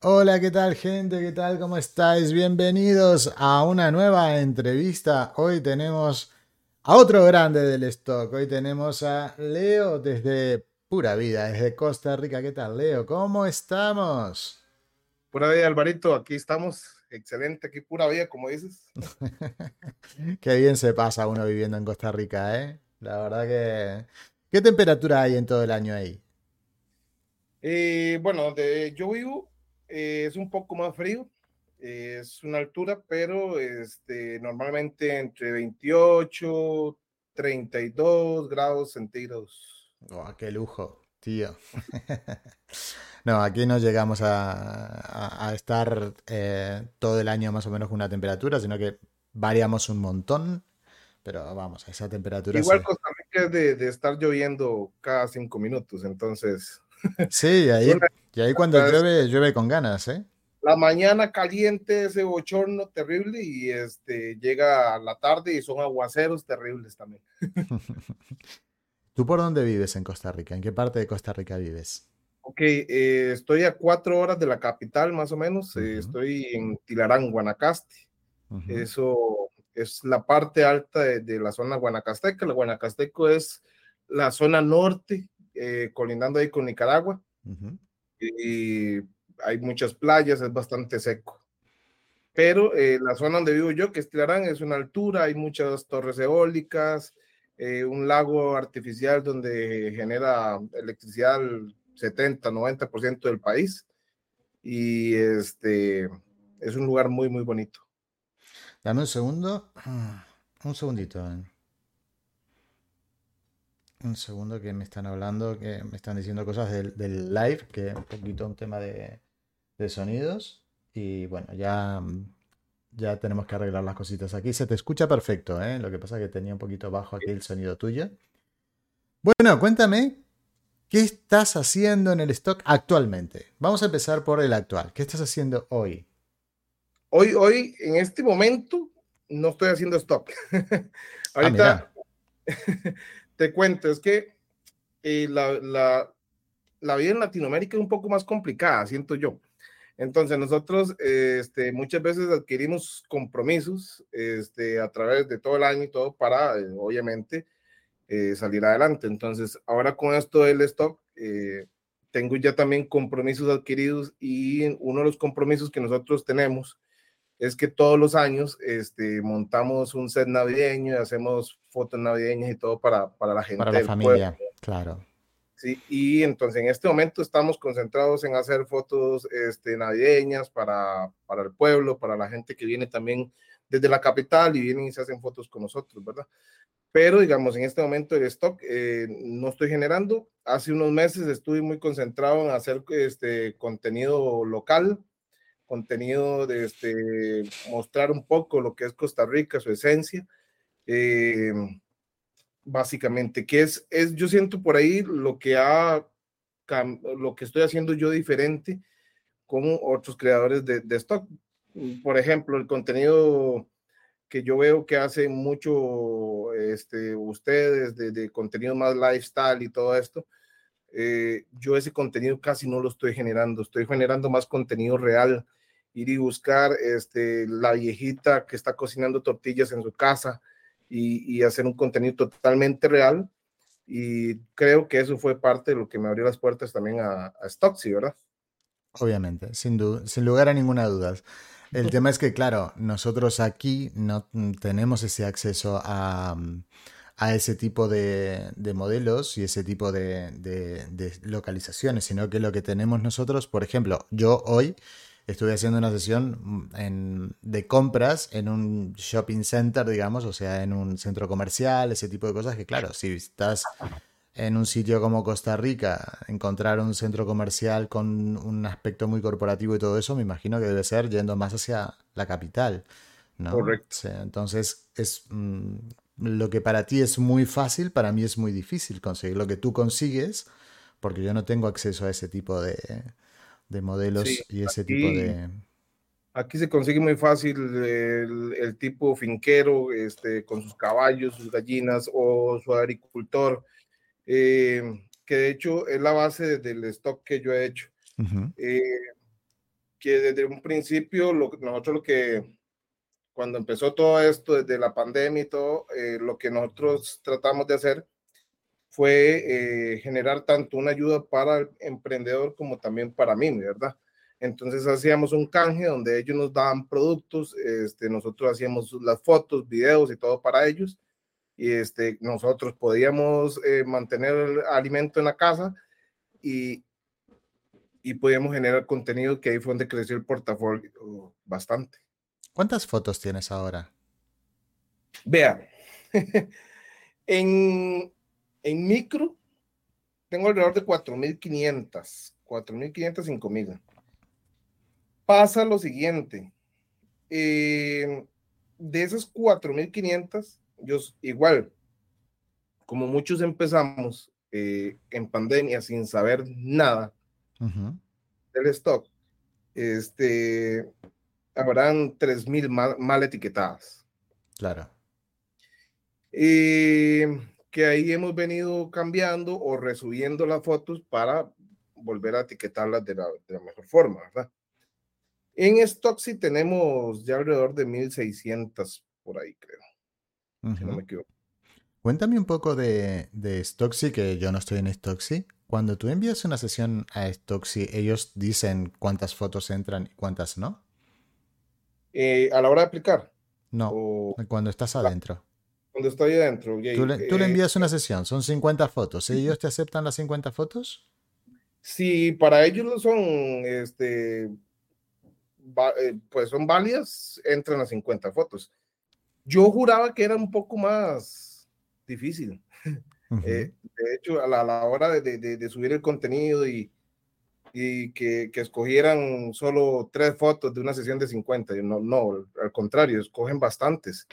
Hola, ¿qué tal gente? ¿Qué tal? ¿Cómo estáis? Bienvenidos a una nueva entrevista. Hoy tenemos a otro grande del stock. Hoy tenemos a Leo desde Pura Vida, desde Costa Rica. ¿Qué tal, Leo? ¿Cómo estamos? Pura Vida, Alvarito. Aquí estamos. Excelente, aquí pura vida, como dices. Qué bien se pasa uno viviendo en Costa Rica, ¿eh? La verdad que... ¿Qué temperatura hay en todo el año ahí? Eh, bueno, donde yo vivo eh, es un poco más frío, es una altura, pero este, normalmente entre 28, 32 grados centígrados. Oh, ¡Qué lujo, tío! no, aquí no llegamos a, estar eh, todo el año más o menos con una temperatura, sino que variamos un montón, pero vamos, a esa temperatura. Igual Costa Rica es de, de estar lloviendo cada cinco minutos, entonces Sí, ahí, y ahí cuando llueve, llueve con ganas, ¿eh? La mañana caliente, ese bochorno terrible, y este llega la tarde y son aguaceros terribles también. ¿Tú por dónde vives en Costa Rica? ¿En qué parte de Costa Rica vives? Ok, eh, estoy a cuatro horas de la capital, más o menos. Eh, estoy en Tilarán, Guanacaste. Eso es la parte alta de, la zona guanacasteca. La Guanacasteco es la zona norte eh, colindando ahí con Nicaragua. Y hay muchas playas, es bastante seco. Pero eh, la zona donde vivo yo, que es Tilarán, es una altura, hay muchas torres eólicas, eh, un lago artificial donde genera electricidad el 70, 90% del país. Y este es un lugar muy, muy bonito. Dame un segundo. Un segundito. Un segundo que me están hablando, que me están diciendo cosas del, live, que es un poquito un tema de, sonidos. Y bueno, ya, ya tenemos que arreglar las cositas aquí. Se te escucha perfecto, ¿eh? Lo que pasa es que tenía un poquito bajo aquí el sonido tuyo. Bueno, cuéntame, ¿qué estás haciendo en el stock actualmente? Vamos a empezar por el actual. ¿Qué estás haciendo hoy? Hoy, hoy, en este momento, no estoy haciendo stock. Ah, Ahorita te cuento, es que eh, la, la, la, vida en Latinoamérica es un poco más complicada, siento yo. Entonces nosotros este, muchas veces adquirimos compromisos este, a través de todo el año y todo para, eh, obviamente, eh, salir adelante. Entonces, ahora con esto del stock, tengo ya también compromisos adquiridos y uno de los compromisos que nosotros tenemos es que todos los años este, montamos un set navideño y hacemos fotos navideñas y todo para, para la gente. Para la familia, claro. Sí, y entonces en este momento estamos concentrados en hacer fotos este, navideñas para, para el pueblo, para la gente que viene también desde la capital y vienen y se hacen fotos con nosotros, ¿verdad? Pero digamos, en este momento el stock eh, no estoy generando. Hace unos meses estuve muy concentrado en hacer este contenido local, contenido de este, mostrar un poco lo que es Costa Rica, su esencia. Eh, básicamente, que es, es, yo siento por ahí lo que ha, lo que estoy haciendo yo diferente con otros creadores de, de stock. Por ejemplo, el contenido que yo veo que hacen mucho este, ustedes de, de contenido más lifestyle y todo esto, eh, yo ese contenido casi no lo estoy generando, estoy generando más contenido real, ir y buscar este, la viejita que está cocinando tortillas en su casa y, hacer un contenido totalmente real. Y creo que eso fue parte de lo que me abrió las puertas también a, a Stocksy, ¿verdad? Obviamente, sin, sin lugar a ninguna duda. El tema es que, claro, nosotros aquí no tenemos ese acceso a, a ese tipo de, de, modelos y ese tipo de, de, de, localizaciones, sino que lo que tenemos nosotros, por ejemplo, yo hoy estuve haciendo una sesión mm, de compras en un shopping center, digamos, o sea, en un centro comercial, ese tipo de cosas que, claro, si estás en un sitio como Costa Rica, encontrar un centro comercial con un aspecto muy corporativo y todo eso, me imagino que debe ser yendo más hacia la capital. ¿no? Correcto. entonces, es mm, lo que para ti es muy fácil, para mí es muy difícil conseguir lo que tú consigues, porque yo no tengo acceso a ese tipo de, de modelos y ese tipo de... Aquí se consigue muy fácil el, tipo finquero, este, con sus caballos, sus gallinas o su agricultor, eh, que de hecho es la base del stock que yo he hecho. Eh, que desde un principio lo, nosotros lo que, cuando empezó todo esto, desde la pandemia y todo, eh, lo que nosotros tratamos de hacer fue eh, generar tanto una ayuda para el emprendedor como también para mí, ¿verdad? Entonces hacíamos un canje donde ellos nos daban productos, este, nosotros hacíamos las fotos, videos y todo para ellos. Y este, nosotros podíamos eh, mantener el alimento en la casa y, y podíamos generar contenido que ahí fue donde creció el portafolio bastante. ¿Cuántas fotos tienes ahora? Vea, en, en micro tengo alrededor de 4.500, 4.500, 5.000 pasa lo siguiente. Eh, de esas 4.500, yo igual, como muchos empezamos eh, en pandemia sin saber nada del stock, este, habrán 3.000 mal, mal etiquetadas. Claro. Eh, que ahí hemos venido cambiando o resubiendo las fotos para volver a etiquetarlas de la, de la mejor forma, ¿verdad? En Stocksy tenemos ya alrededor de 1600 por ahí, creo. Si no me equivoco. Cuéntame un poco de, de Stocksy, que yo no estoy en Stocksy. Cuando tú envías una sesión a Stocksy, ¿ellos dicen cuántas fotos entran y cuántas no? Eh, a la hora de aplicar. No, cuando estás adentro. Cuando estoy adentro. tú, le, tú le, eh, envías una sesión, son 50 fotos. ¿Ellos te aceptan las 50 fotos? Sí, para ellos no son este, eh, pues son válidas, entran a 50 fotos. Yo juraba que era un poco más difícil. Eh, de hecho, a la, hora de, subir el contenido y, y que, que, escogieran solo tres fotos de una sesión de 50, no, no, al contrario, escogen bastantes,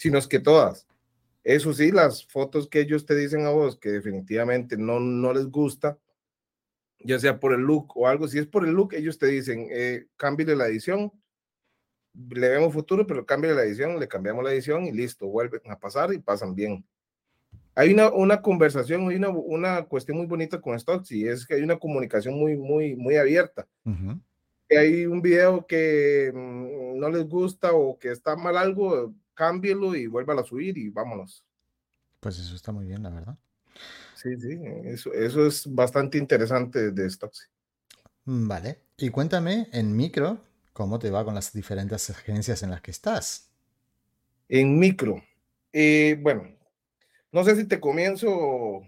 sino es que todas. Eso sí, las fotos que ellos te dicen a vos que definitivamente no, no les gusta, ya sea por el look o algo. Si es por el look, ellos te dicen, eh, cámbiale la edición, le vemos futuro, pero cámbiale la edición, le cambiamos la edición y listo, vuelven a pasar y pasan bien. Hay una, una conversación, hay una, una cuestión muy bonita con Stocks y es que hay una comunicación muy, muy, muy abierta. que hay un video que mm, no les gusta o que está mal algo, cámbielo y vuelva a subir y vámonos. Pues eso está muy bien, la verdad. Sí, sí, eso, eso es bastante interesante de Stocksy. Mm, vale. Y cuéntame en micro, ¿cómo te va con las diferentes agencias en las que estás? En micro. Eh, bueno, no sé si te comienzo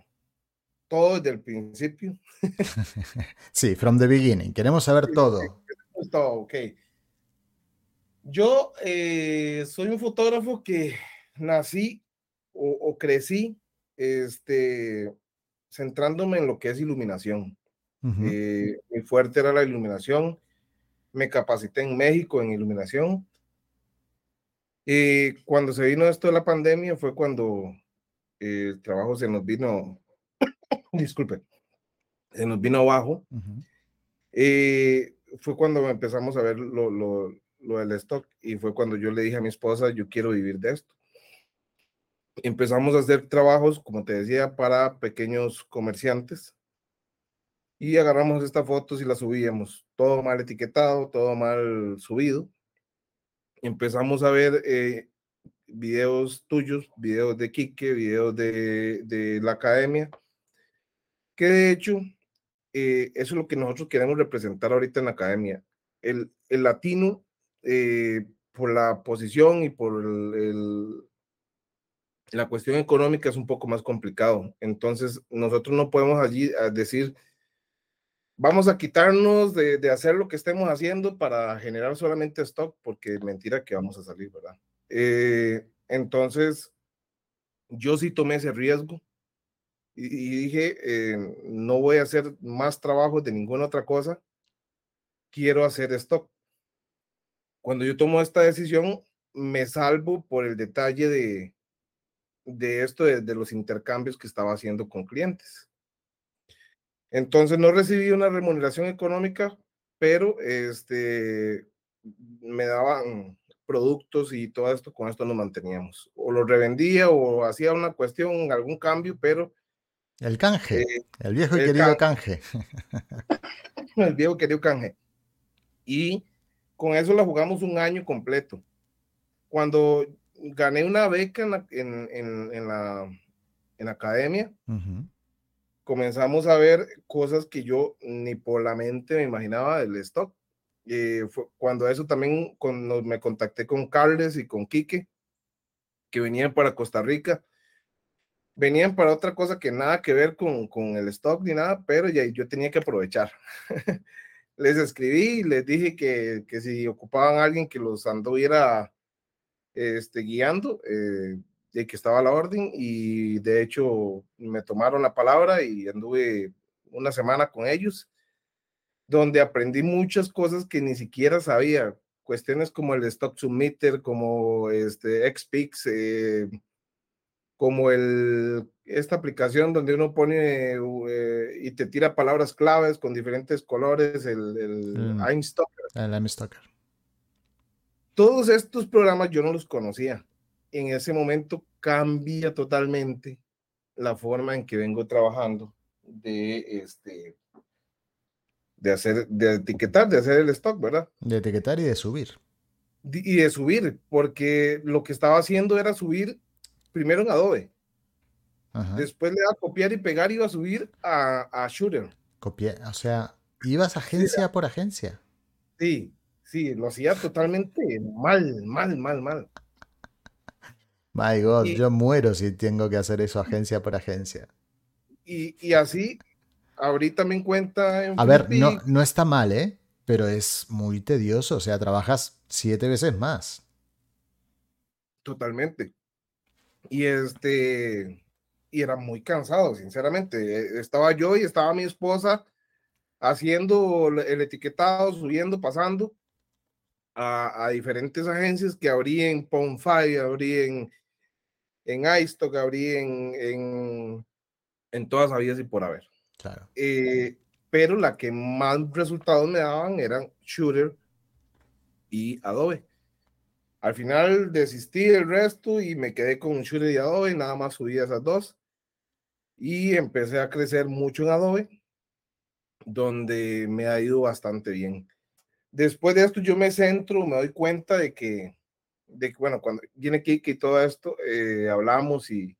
todo desde el principio. sí, from the beginning. Queremos saber todo. todo, ok. Yo eh, soy un fotógrafo que nací o, o crecí este, centrándome en lo que es iluminación. Eh, mi fuerte era la iluminación. Me capacité en México en iluminación. Y cuando se vino esto de la pandemia fue cuando el trabajo se nos vino, disculpe, se nos vino abajo. fue cuando empezamos a ver lo, lo, lo del stock y fue cuando yo le dije a mi esposa, yo quiero vivir de esto empezamos a hacer trabajos, como te decía, para pequeños comerciantes. Y agarramos estas fotos y las subíamos. Todo mal etiquetado, todo mal subido. Empezamos a ver eh, videos tuyos, videos de Kike, videos de, de la academia. Que de hecho, eh, eso es lo que nosotros queremos representar ahorita en la academia. El, el latino, eh, por la posición y por el la cuestión económica es un poco más complicado. Entonces, nosotros no podemos allí ah, decir, vamos a quitarnos de, hacer lo que estemos haciendo para generar solamente stock, porque mentira que vamos a salir, ¿verdad? Eh, entonces, yo sí tomé ese riesgo y, dije, eh, no voy a hacer más trabajo de ninguna otra cosa, quiero hacer stock. Cuando yo tomo esta decisión, me salvo por el detalle de, de esto de, los intercambios que estaba haciendo con clientes. Entonces no recibí una remuneración económica, pero este, me daban productos y todo esto, con esto nos manteníamos. O lo revendía o hacía una cuestión, algún cambio, pero... El canje, eh, el viejo y querido canje. el viejo querido canje. Y con eso la jugamos un año completo. Cuando gané una beca en la, en, en, la, en la academia, comenzamos a ver cosas que yo ni por la mente me imaginaba del stock. Eh, fue cuando eso también cuando me contacté con Carles y con Quique, que venían para Costa Rica, venían para otra cosa que nada que ver con, con el stock ni nada, pero ya yo tenía que aprovechar. les escribí, les dije que, que, si ocupaban a alguien que los anduviera este, guiando, eh, de que estaba la orden y de hecho me tomaron la palabra y anduve una semana con ellos, donde aprendí muchas cosas que ni siquiera sabía, cuestiones como el Stock Submitter, como este XPix, eh, como el, esta aplicación donde uno pone eh, y te tira palabras claves con diferentes colores, el, el mm. El Todos estos programas yo no los conocía en ese momento cambia totalmente la forma en que vengo trabajando de este de hacer de etiquetar, de hacer el stock, ¿verdad? De etiquetar y de subir. y de subir, porque lo que estaba haciendo era subir primero en Adobe. Después le iba a copiar y pegar y iba a subir a, a Shooter. Copiar, o sea, ibas agencia por agencia. Sí, sí, lo hacía totalmente mal, mal, mal, mal. My God, yo muero si tengo que hacer eso agencia por agencia. Y, así, ahorita me cuenta. En A ver, no, no está mal, ¿eh? Pero es muy tedioso, o sea, trabajas siete veces más. Totalmente. Y este, y era muy cansado, sinceramente. Estaba yo y estaba mi esposa haciendo el etiquetado, subiendo, pasando a, diferentes agencias que abrían Ponfy, abrían en iStock, abrí en, en, en todas las y por haber. Claro. Eh, pero la que más resultados me daban eran Shooter y Adobe. Al final desistí del resto y me quedé con Shooter y Adobe, nada más subí esas dos. Y empecé a crecer mucho en Adobe, donde me ha ido bastante bien. Después de esto yo me centro, me doy cuenta de que de bueno, cuando viene Kiki y todo esto, eh, hablamos y,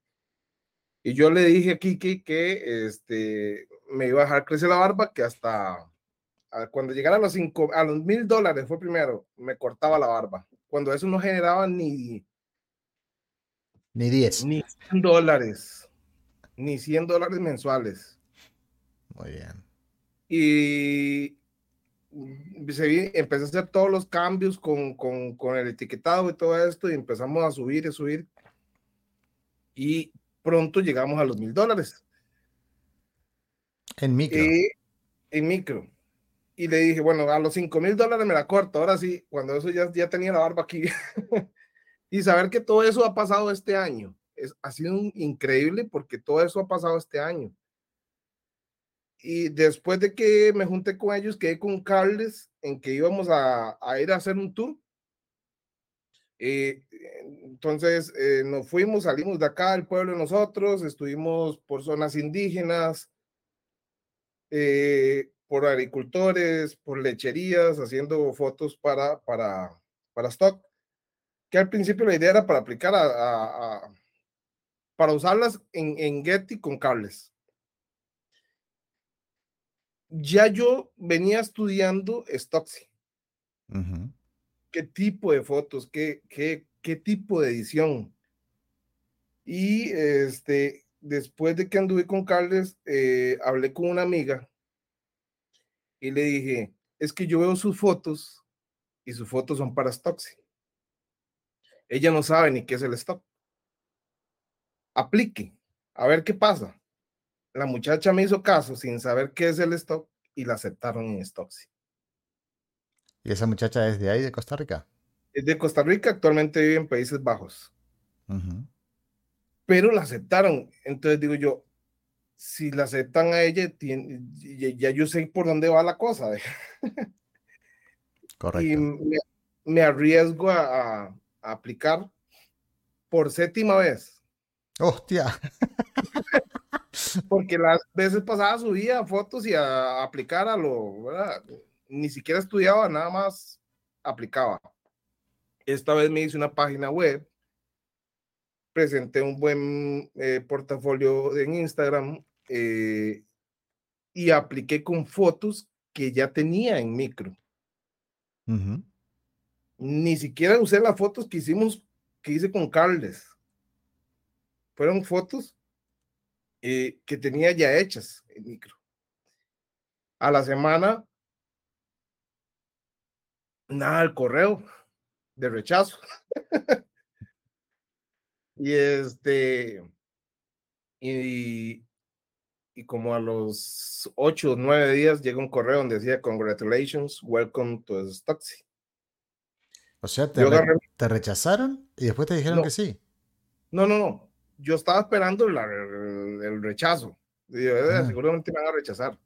y yo le dije a Kiki que este, me iba a dejar crecer la barba, que hasta cuando llegara los, cinco, a los mil dólares fue primero, me cortaba la barba. Cuando eso no generaba ni... Ni 10. Ni 100 dólares. Ni 100 dólares mensuales. Muy bien. Y, empecé a hacer todos los cambios con, con, con, el etiquetado y todo esto y empezamos a subir y subir y pronto llegamos a los mil dólares. En micro. en micro. Y le dije, bueno, a los cinco mil dólares me la corto. Ahora sí, cuando eso ya, ya tenía la barba aquí. y saber que todo eso ha pasado este año. Es, ha sido increíble porque todo eso ha pasado este año y después de que me junté con ellos, quedé con Carles en que íbamos a, ir a hacer un tour. Eh, entonces eh, nos fuimos, salimos de acá del pueblo nosotros, estuvimos por zonas indígenas, eh, por agricultores, por lecherías, haciendo fotos para, para, para stock, que al principio la idea era para aplicar a, para usarlas en, en Getty con Carles ya yo venía estudiando Stocksy. ¿Qué tipo de fotos? ¿Qué, qué, qué tipo de edición? Y este, después de que anduve con Carles, eh, hablé con una amiga y le dije, es que yo veo sus fotos y sus fotos son para Stocksy. Ella no sabe ni qué es el stock. Aplique, a ver qué pasa la muchacha me hizo caso sin saber qué es el stock y la aceptaron en Stocksy. ¿Y esa muchacha es de ahí, de Costa Rica? Es de Costa Rica, actualmente vive en Países Bajos. Pero la aceptaron. Entonces digo yo, si la aceptan a ella, ya yo sé por dónde va la cosa. Correcto. Y me, arriesgo a, a, aplicar por séptima vez. ¡Hostia! Porque las veces pasadas subía fotos y a, aplicar a lo, ¿verdad? ni siquiera estudiaba, nada más aplicaba. Esta vez me hice una página web, presenté un buen eh, portafolio en Instagram eh, y apliqué con fotos que ya tenía en micro. Ni siquiera usé las fotos que hicimos, que hice con Carles. Fueron fotos eh, que tenía ya hechas en micro. A la semana, nada, el correo de rechazo. y este, y, y como a los ocho o nueve días llega un correo donde decía, congratulations, welcome to Stocksy. O sea, te, te, rechazaron y después te dijeron que sí. No, no, no. Yo estaba esperando el, rechazo. Digo, eh, ah. seguramente me van a rechazar.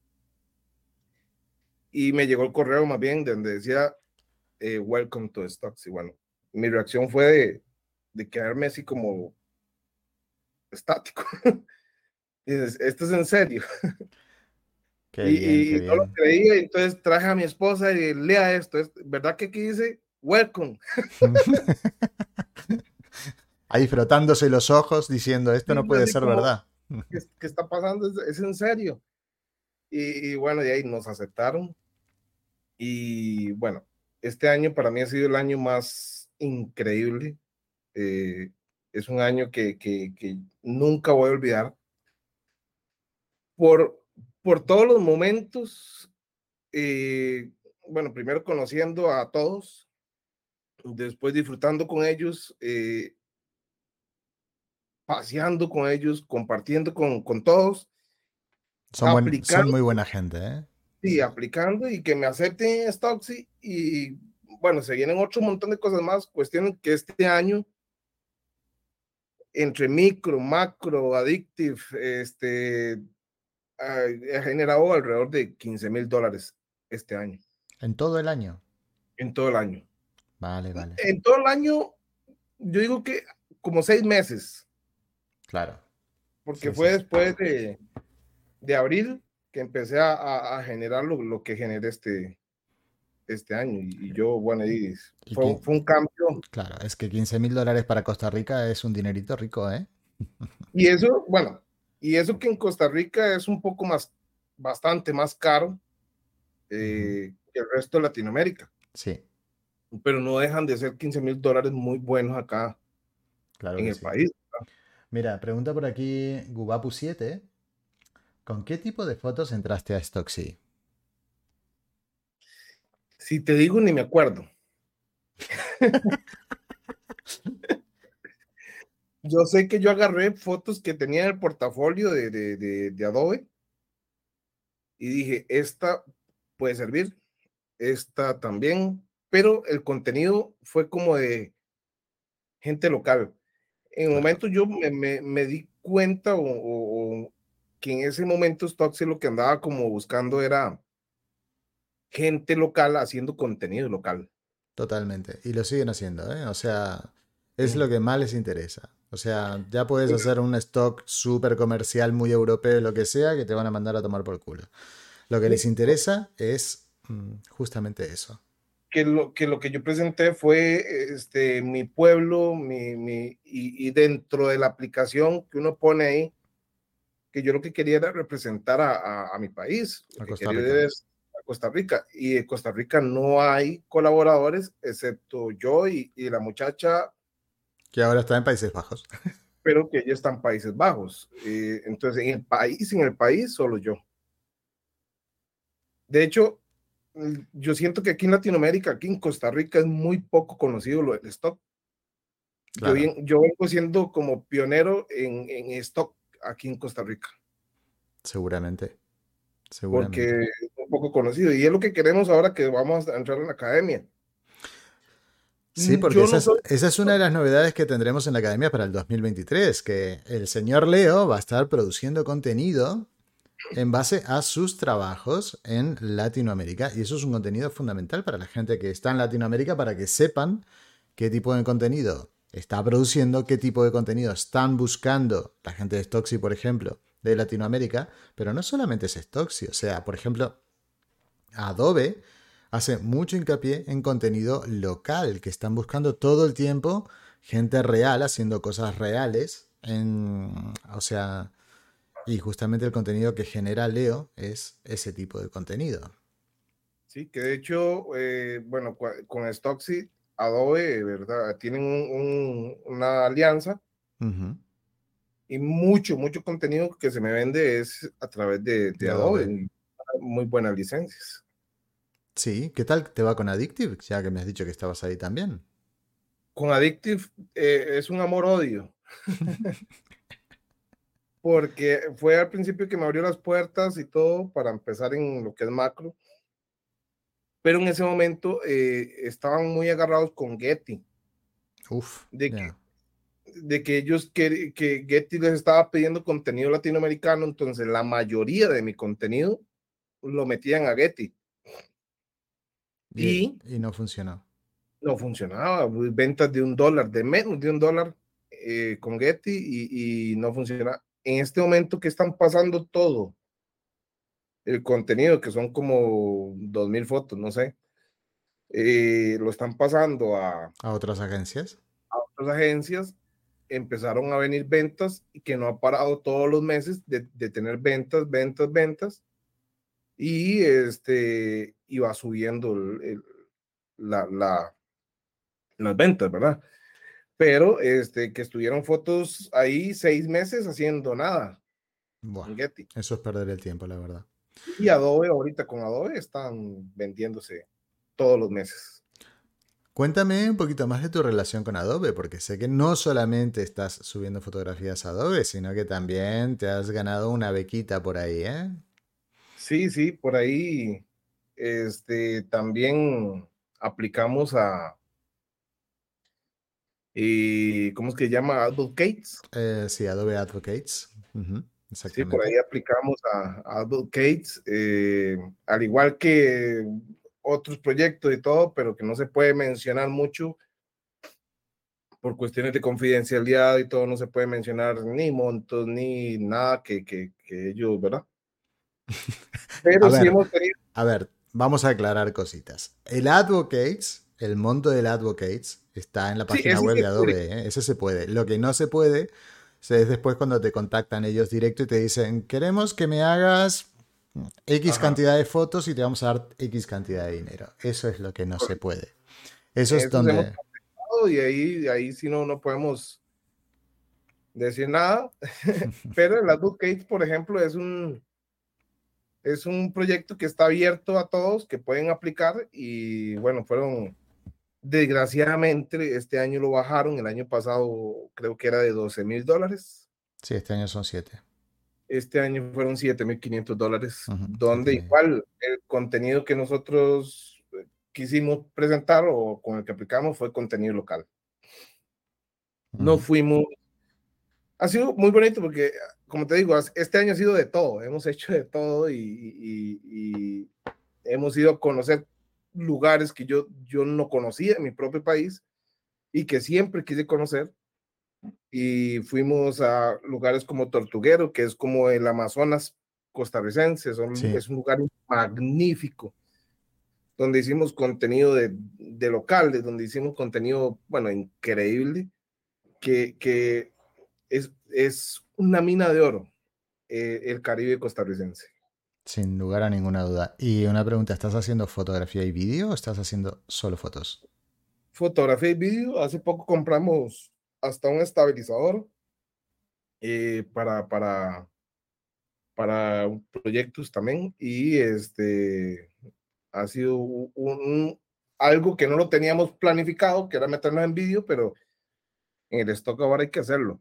Y me llegó el correo más bien donde decía, eh, welcome to Stocksy. Bueno, mi reacción fue de, de quedarme así como estático. Y dices, esto es en serio. y, no lo creía, entonces traje a mi esposa y lea esto. ¿Es verdad que aquí dice welcome? Ahí frotándose los ojos diciendo, esto no puede ser verdad. ¿qué, está pasando? Es, en serio. Y, bueno, y ahí nos aceptaron. Y bueno, este año para mí ha sido el año más increíble. Eh, es un año que, que, que, nunca voy a olvidar por, por todos los momentos, eh, bueno, primero conociendo a todos, después disfrutando con ellos, eh, paseando con ellos, compartiendo con, con todos. Son, son, muy buena gente, ¿eh? Sí, aplicando y que me acepten Stocksy y bueno, se vienen otro montón de cosas más, cuestiones que este año entre micro, macro, addictive, este, ha generado alrededor de 15 mil dólares este año. ¿En todo el año? En todo el año. Vale, vale. En todo el año, yo digo que como seis meses. Claro. Porque fue después de, de, abril que empecé a, a generar lo, que generé este, este año. Y, yo, bueno, y fue, fue, un cambio. Claro, es que 15 mil dólares para Costa Rica es un dinerito rico, ¿eh? Y eso, bueno, y eso que en Costa Rica es un poco más, bastante más caro eh, que el resto de Latinoamérica. Sí. Pero no dejan de ser 15 mil dólares muy buenos acá claro en el país. Mira, pregunta por aquí Gubapu7. ¿Con qué tipo de fotos entraste a Stocksy? Si te digo, ni me acuerdo. Yo sé que yo agarré fotos que tenía en el portafolio de, de, Adobe y dije, esta puede servir, esta también, pero el contenido fue como de gente local. En un momento yo me, me, di cuenta o, que en ese momento Stocksy lo que andaba como buscando era gente local haciendo contenido local. Totalmente. Y lo siguen haciendo, ¿eh? O sea, es lo que más les interesa. O sea, ya puedes hacer un stock súper comercial, muy europeo, lo que sea, que te van a mandar a tomar por culo. Lo que les interesa es mm, justamente eso. Que lo, que lo que yo presenté fue este, mi pueblo mi, mi, y, dentro de la aplicación que uno pone ahí, que yo lo que quería era representar a, a, mi país. A Costa, Rica. a Costa Rica. Y en Costa Rica no hay colaboradores, excepto yo y, y la muchacha que ahora está en Países Bajos. Pero que ella está en Países Bajos. Eh, entonces, en el país, en el país, solo yo. De hecho, mm, yo siento que aquí en Latinoamérica, aquí en Costa Rica, es muy poco conocido lo del stock. Yo, vengo siendo como pionero en, en, stock aquí en Costa Rica. Seguramente. Seguramente. Porque es un poco conocido. Y es lo que queremos ahora que vamos a entrar en la academia. Sí, mm, porque esa, es, una de las novedades que tendremos en la academia para el 2023, que el señor Leo va a estar produciendo contenido en base a sus trabajos en Latinoamérica. Y eso es un contenido fundamental para la gente que está en Latinoamérica, para que sepan qué tipo de contenido está produciendo, qué tipo de contenido están buscando la gente de Stoxy, por ejemplo, de Latinoamérica. Pero no solamente es Stoxy, o sea, por ejemplo, Adobe hace mucho hincapié en contenido local, que están buscando todo el tiempo gente real haciendo cosas reales. En, o sea, y justamente el contenido que genera Leo es ese tipo de contenido. Sí, que de hecho, eh, bueno, con Stocksy, Adobe, ¿verdad? Tienen una alianza y mucho, mucho contenido que se me vende es a través de, Adobe. Muy buenas licencias. Sí, ¿qué tal te va con Addictive? Ya que me has dicho que estabas ahí también. Con Addictive eh, es un amor-odio. Porque fue al principio que me abrió las puertas y todo para empezar en lo que es macro. Pero en ese momento eh, estaban muy agarrados con Getty. Uf. De de que ellos, que, que Getty les estaba pidiendo contenido latinoamericano, entonces la mayoría de mi contenido lo metían a Getty. Y, y, no funcionó. No funcionaba, ventas de un dólar, de menos de un dólar eh, con Getty y, y no funciona. En este momento que están pasando todo, el contenido, que son como dos mil fotos, no sé, eh, lo están pasando a... ¿A otras agencias? A otras agencias empezaron a venir ventas y que no ha parado todos los meses de, tener ventas, ventas, ventas. Y este iba subiendo la, la, las ventas, ¿verdad? Pero este, que estuvieron fotos ahí seis meses haciendo nada. eso es perder el tiempo, la verdad. Y Adobe, ahorita con Adobe están vendiéndose todos los meses. Cuéntame un poquito más de tu relación con Adobe, porque sé que no solamente estás subiendo fotografías a Adobe, sino que también te has ganado una bequita por ahí, ¿eh? Sí, sí, por ahí este, también aplicamos a, y, ¿cómo es que se llama? Advocates. Eh, sí, Adobe Advocates. sí, por ahí aplicamos a, Advocates, eh, al igual que otros proyectos y todo, pero que no se puede mencionar mucho por cuestiones de confidencialidad y todo, no se puede mencionar ni montos ni nada que, que, ellos, ¿verdad? Pero sí hemos tenido... A ver, vamos a aclarar cositas. El Advocates, el monto del Advocates, está en la página web de Adobe, ¿eh? ese se puede. Lo que no se puede es después cuando te contactan ellos directo y te dicen, queremos que me hagas X cantidad de fotos y te vamos a dar X cantidad de dinero. Eso es lo que no se puede. Eso es donde... Y ahí, ahí sí no, no podemos decir nada. Pero el Advocate, por ejemplo, es un, es un proyecto que está abierto a todos, que pueden aplicar y bueno, fueron, desgraciadamente, este año lo bajaron, el año pasado creo que era de 12 mil dólares. Sí, este año son 7. Este año fueron 7.500 dólares, donde igual el contenido que nosotros quisimos presentar o con el que aplicamos fue contenido local. No fuimos... Ha sido muy bonito porque, como te digo, este año ha sido de todo, hemos hecho de todo y, hemos ido a conocer lugares que yo, yo no conocía en mi propio país y que siempre quise conocer. Y fuimos a lugares como Tortuguero, que es como el Amazonas costarricense, es un lugar magnífico, donde hicimos contenido de, de locales, donde hicimos contenido, bueno, increíble, que, que es, es una mina de oro, eh, el Caribe costarricense. Sin lugar a ninguna duda. Y una pregunta, ¿estás haciendo fotografía y vídeo o estás haciendo solo fotos? Fotografía y vídeo. Hace poco compramos hasta un estabilizador eh, para, para, para proyectos también y este ha sido un, algo que no lo teníamos planificado, que era meternos en vídeo, pero en el stock ahora hay que hacerlo.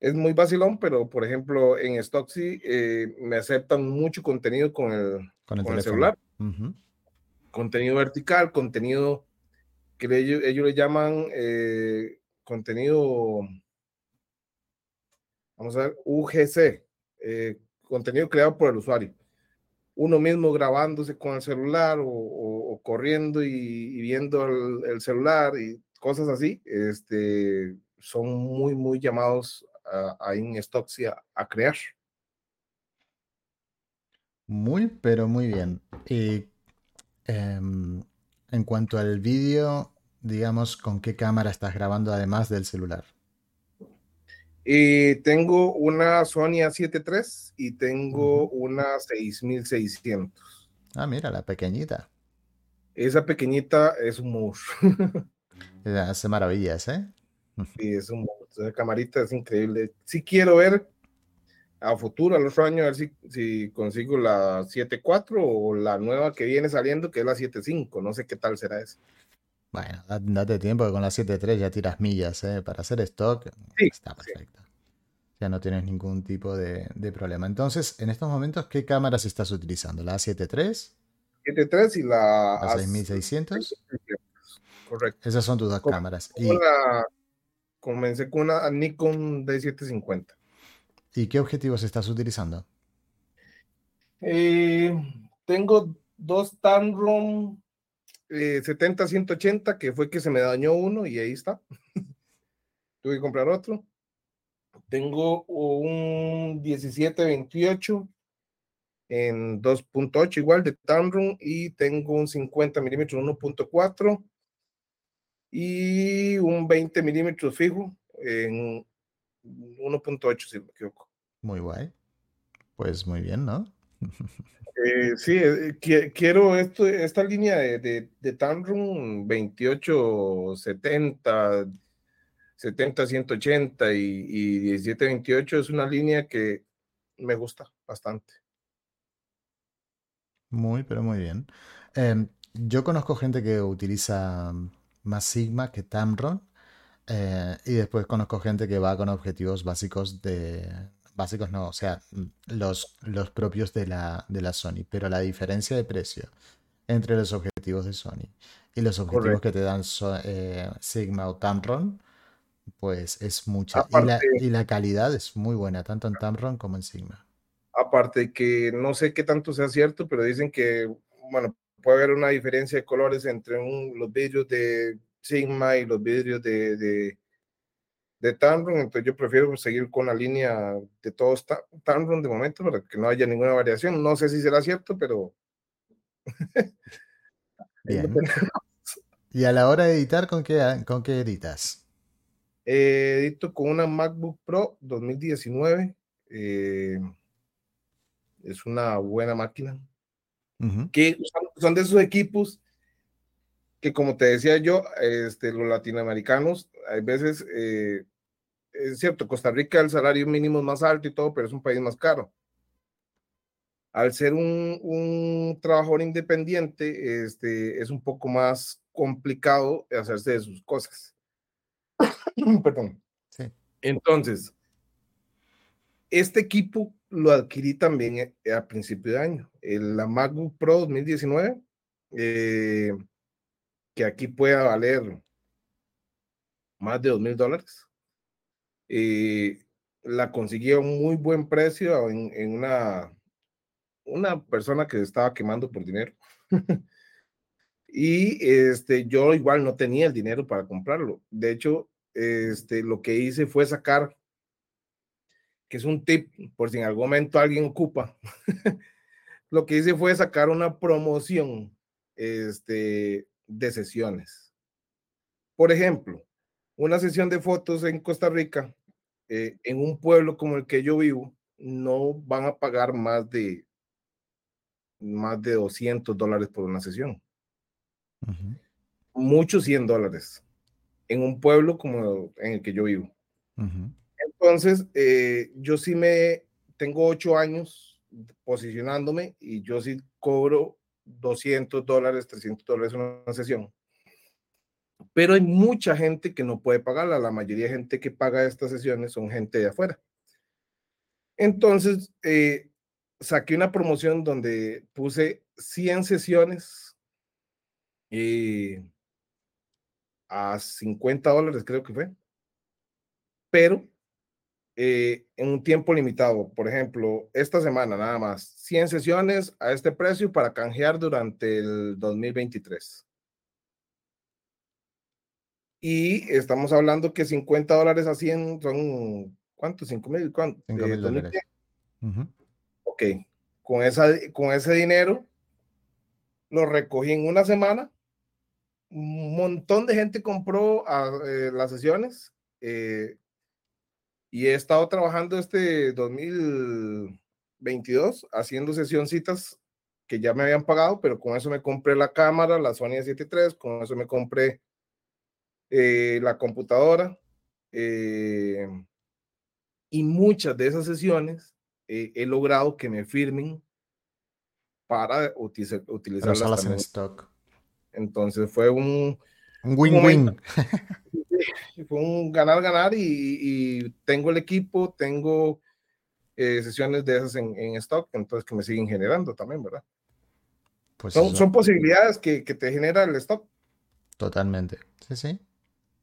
Es muy vacilón, pero por ejemplo en Stocksy eh, me aceptan mucho contenido con el, con el, celular. Contenido vertical, contenido que ellos, ellos le llaman eh, contenido, vamos a ver, UGC, eh, contenido creado por el usuario. Uno mismo grabándose con el celular o, corriendo y, viendo el, celular y cosas así, este, son muy, muy llamados a, en Stocksy a, crear. Muy, pero muy bien. Y em, en cuanto al vídeo, digamos, ¿con qué cámara estás grabando además del celular? Y tengo una Sony A7 III y tengo una 6600. Ah, mira, la pequeñita. Esa pequeñita es un. Hace maravillas, ¿eh? Sí, es un. Esa camarita es increíble. Si quiero ver a futuro, al otro año, a ver si, si consigo la 7.4 o la nueva que viene saliendo, que es la 7.5. No sé qué tal será esa. Bueno, date tiempo que con la 7.3 ya tiras millas, ¿eh? Para hacer stock está perfecto. Ya no tienes ningún tipo de, problema. Entonces, en estos momentos, ¿qué cámaras estás utilizando? ¿La A7 7.3 y la, ¿La 6600? Correcto. Esas son tus dos cámaras. Y... comencé con una Nikon D750. ¿Y qué objetivos estás utilizando? Eh, tengo dos Tamron 70-180, eh, que fue que se me dañó uno y ahí está. Tuve que comprar otro. Tengo un 17-28 en 2.8 igual de Tamron y tengo un 50 milímetros 1.4 y un 20 milímetros fijo en 1.8, si me equivoco. Muy guay. Pues muy bien, ¿no? Eh, sí, eh, quiero esto, esta línea de, de, de Tamron 28, 70, 70, 180 y, y 17, 28 es una línea que me gusta bastante. Muy, pero muy bien. Em, yo conozco gente que utiliza más Sigma que Tamron eh, y después conozco gente que va con objetivos básicos de... Básicos no, o sea, los, los propios de la, de la Sony. Pero la diferencia de precio entre los objetivos de Sony y los objetivos que te dan eh, Sigma o Tamron, pues es mucha. y, la, y, la, calidad es muy buena, tanto en Tamron como en Sigma. Aparte que no sé qué tanto sea cierto, pero dicen que, bueno, puede haber una diferencia de colores entre los vidrios de Sigma y los vidrios de, de, de Tamron, entonces yo prefiero seguir con la línea de todos Tamron de momento para que no haya ninguna variación. No sé si será cierto, pero... Bien. ¿Y a la hora de editar, con qué, con qué editas? Eh, edito con una MacBook Pro 2019. Eh, es una buena máquina. Que son de esos equipos que como te decía yo, este, los latinoamericanos, hay veces, eh, es cierto, Costa Rica el salario mínimo es más alto y todo, pero es un país más caro. Al ser un, un trabajador independiente, este, es un poco más complicado hacerse de sus cosas. Perdón. Sí. Entonces, este equipo lo adquirí también eh, a principio de año. La MacBook Pro 2019. Eh, que aquí pueda valer más de dos mil dólares. y la conseguí a un muy buen precio en, en, una, una persona que estaba quemando por dinero. y este, yo igual no tenía el dinero para comprarlo. De hecho, este, lo que hice fue sacar, que es un tip por si en algún momento alguien ocupa. lo que hice fue sacar una promoción este, de sesiones. Por ejemplo, una sesión de fotos en Costa Rica, eh, en un pueblo como el que yo vivo, no van a pagar más de más de 200 dólares por una sesión. Muchos 100 dólares en un pueblo como en el que yo vivo. Entonces, eh, yo sí me tengo ocho años posicionándome y yo sí cobro 200 dólares, 300 dólares una sesión. Pero hay mucha gente que no puede pagarla. La mayoría de gente que paga estas sesiones son gente de afuera. Entonces, eh, saqué una promoción donde puse 100 sesiones y a 50 dólares, creo que fue. Pero eh, en un tiempo limitado. Por ejemplo, esta semana nada más, 100 sesiones a este precio para canjear durante el 2023. Y estamos hablando que 50 dólares a 100 son, ¿cuánto? 5 mil, ¿cuánto? 5 mil dólares. Ok, con, esa, con ese dinero lo recogí en una semana un montón de gente compró a, eh, las sesiones eh, y he estado trabajando este 2022 haciendo sesioncitas que ya me habían pagado, pero con eso me compré la cámara, la Sony A7 III, con eso me compré eh, la computadora y muchas de esas sesiones he logrado que me firmen para utilizar, utilizarlas en stock. Entonces fue un... Un win-win. Fue un ganar-ganar y, tengo el equipo, tengo eh, sesiones de esas en, stock, entonces que me siguen generando también, ¿verdad? Pues son, son posibilidades que, que, te genera el stock. Totalmente. Sí, sí.